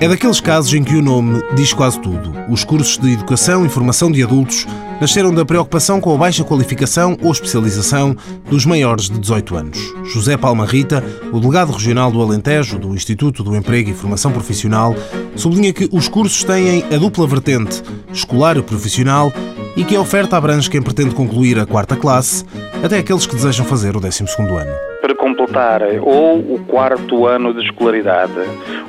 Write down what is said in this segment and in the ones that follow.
É daqueles casos em que o nome diz quase tudo. Os cursos de Educação e Formação de Adultos nasceram da preocupação com a baixa qualificação ou especialização dos maiores de 18 anos. José Palma Rita, o delegado regional do Alentejo do Instituto do Emprego e Formação Profissional, sublinha que os cursos têm a dupla vertente, escolar e profissional, e que a oferta abrange quem pretende concluir a quarta classe, até aqueles que desejam fazer o 12 ano para completar ou o quarto ano de escolaridade,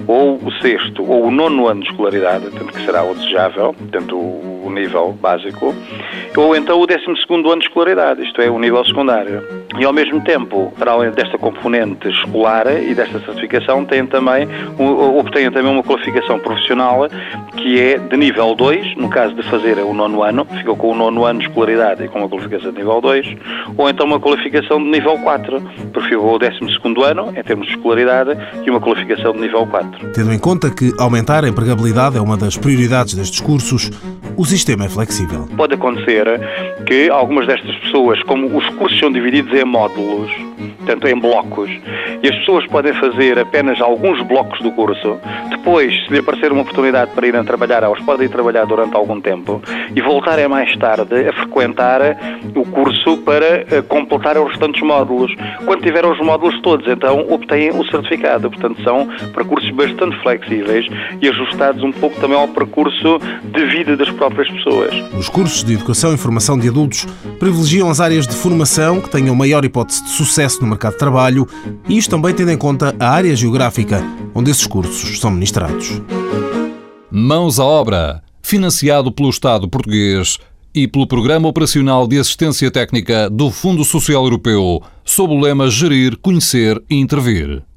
ou o sexto, ou o nono ano de escolaridade, tanto que será o desejável, portanto o nível básico, ou então o décimo segundo ano de escolaridade, isto é, o nível secundário. E ao mesmo tempo, para além desta componente escolar e desta certificação, têm também, obtêm também uma qualificação profissional que é de nível 2, no caso de fazer o nono ano, ficou com o nono ano de escolaridade e com uma qualificação de nível 2, ou então uma qualificação de nível 4, perfil o 12 ano, em termos de escolaridade, e uma qualificação de nível 4. Tendo em conta que aumentar a empregabilidade é uma das prioridades destes cursos, o sistema é flexível. Pode acontecer que algumas destas pessoas, como os cursos são divididos em módulos, portanto em blocos, e as pessoas podem fazer apenas alguns blocos do curso, depois, se lhe aparecer uma oportunidade para irem trabalhar, elas podem trabalhar durante algum tempo e voltarem mais tarde a frequentar o curso para eh, completar os restantes módulos. Quando tiveram os módulos todos, então obtêm o certificado. Portanto, são percursos bastante flexíveis e ajustados um pouco também ao percurso de vida das próprias pessoas. Os cursos de educação e formação de adultos privilegiam as áreas de formação que tenham maior hipótese de sucesso no mercado de trabalho e isto também tendo em conta a área geográfica onde esses cursos são ministrados. Mãos à obra, financiado pelo Estado português e pelo Programa Operacional de Assistência Técnica do Fundo Social Europeu, sob o lema Gerir, Conhecer e Intervir.